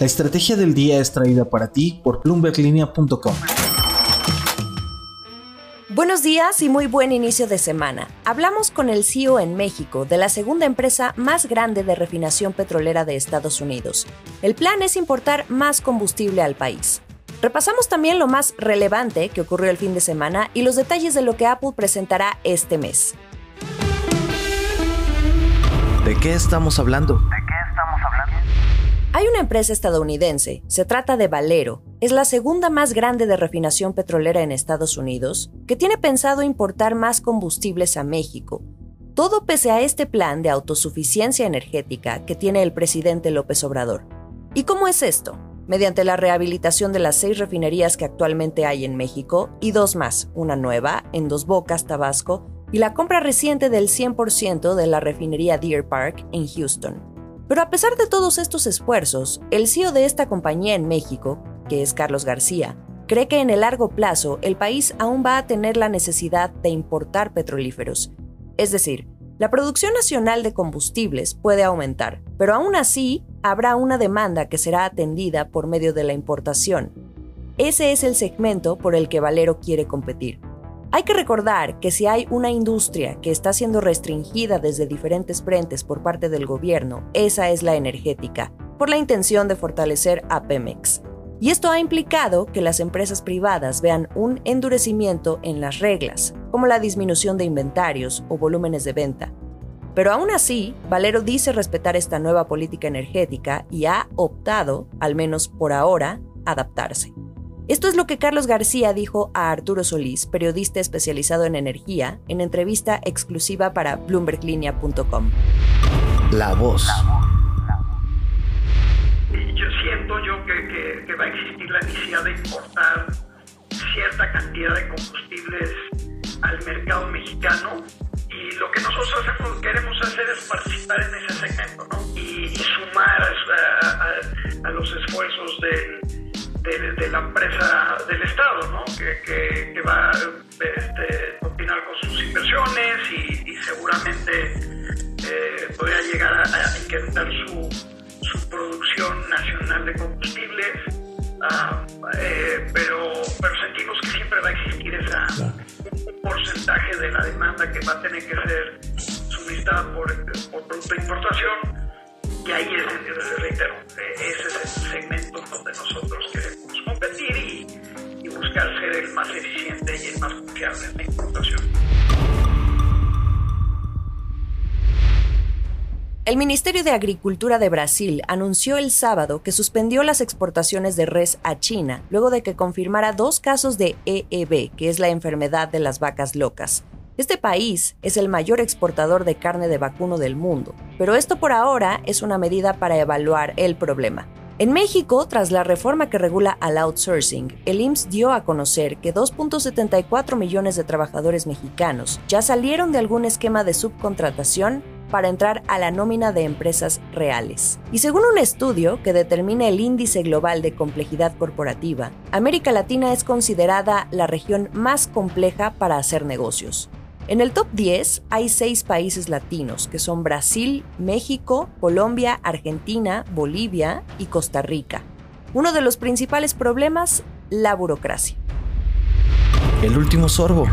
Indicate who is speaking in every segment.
Speaker 1: La estrategia del día es traída para ti por bloomberglinea.com.
Speaker 2: Buenos días y muy buen inicio de semana. Hablamos con el CEO en México de la segunda empresa más grande de refinación petrolera de Estados Unidos. El plan es importar más combustible al país. Repasamos también lo más relevante que ocurrió el fin de semana y los detalles de lo que Apple presentará este mes.
Speaker 1: ¿De qué estamos hablando?
Speaker 2: Hay una empresa estadounidense, se trata de Valero, es la segunda más grande de refinación petrolera en Estados Unidos, que tiene pensado importar más combustibles a México. Todo pese a este plan de autosuficiencia energética que tiene el presidente López Obrador. ¿Y cómo es esto? Mediante la rehabilitación de las seis refinerías que actualmente hay en México y dos más, una nueva, en Dos Bocas, Tabasco, y la compra reciente del 100% de la refinería Deer Park en Houston. Pero a pesar de todos estos esfuerzos, el CEO de esta compañía en México, que es Carlos García, cree que en el largo plazo el país aún va a tener la necesidad de importar petrolíferos. Es decir, la producción nacional de combustibles puede aumentar, pero aún así habrá una demanda que será atendida por medio de la importación. Ese es el segmento por el que Valero quiere competir. Hay que recordar que si hay una industria que está siendo restringida desde diferentes frentes por parte del gobierno, esa es la energética, por la intención de fortalecer a Pemex. Y esto ha implicado que las empresas privadas vean un endurecimiento en las reglas, como la disminución de inventarios o volúmenes de venta. Pero aún así, Valero dice respetar esta nueva política energética y ha optado, al menos por ahora, adaptarse. Esto es lo que Carlos García dijo a Arturo Solís, periodista especializado en energía, en entrevista exclusiva para bloomberglinea.com.
Speaker 1: La voz.
Speaker 3: Yo siento yo que, va a existir la necesidad de importar cierta cantidad de combustibles al mercado mexicano y lo que nosotros queremos hacer es participar en ¿no? que, va a este, continuar con sus inversiones y, seguramente eh, podría llegar a, incrementar su, su, producción nacional de combustibles, ah, eh, pero, pero sentimos que siempre va a existir esa, un porcentaje de la demanda que va a tener que ser suministrada por, por producto de importación y ahí es, reitero, ese es el segmento donde nosotros queremos competir y, ser el más eficiente y el más confiable en la.
Speaker 2: El Ministerio de Agricultura de Brasil anunció el sábado que suspendió las exportaciones de res a China luego de que confirmara dos casos de EEB, que es la enfermedad de las vacas locas. Este país es el mayor exportador de carne de vacuno del mundo, pero esto por ahora es una medida para evaluar el problema. En México, tras la reforma que regula al outsourcing, el IMSS dio a conocer que 2.74 millones de trabajadores mexicanos ya salieron de algún esquema de subcontratación para entrar a la nómina de empresas reales. Y según un estudio que determina el índice global de complejidad corporativa, América Latina es considerada la región más compleja para hacer negocios. En el top 10 hay seis países latinos, que son Brasil, México, Colombia, Argentina, Bolivia y Costa Rica. Uno de los principales problemas, la burocracia.
Speaker 1: El último sorbo.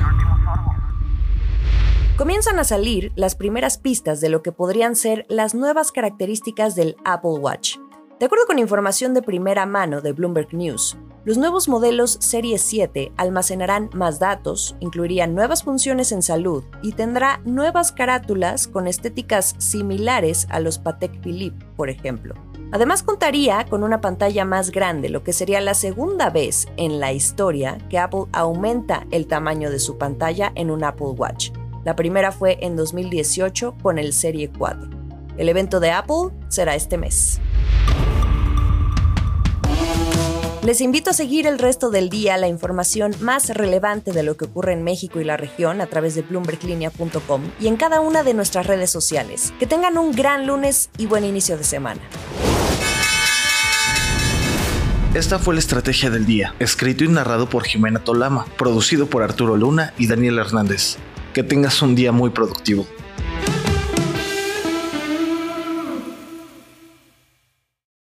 Speaker 2: Comienzan a salir las primeras pistas de lo que podrían ser las nuevas características del Apple Watch. De acuerdo con información de primera mano de Bloomberg News, los nuevos modelos Serie 7 almacenarán más datos, incluirían nuevas funciones en salud y tendrá nuevas carátulas con estéticas similares a los Patek Philippe, por ejemplo. Además contaría con una pantalla más grande, lo que sería la segunda vez en la historia que Apple aumenta el tamaño de su pantalla en un Apple Watch. La primera fue en 2018 con el Serie 4. El evento de Apple será este mes. Les invito a seguir el resto del día la información más relevante de lo que ocurre en México y la región a través de bloomberglinea.com y en cada una de nuestras redes sociales. Que tengan un gran lunes y buen inicio de semana.
Speaker 1: Esta fue la estrategia del día, escrito y narrado por Jimena Tolama, producido por Arturo Luna y Daniel Hernández. Que tengas un día muy productivo.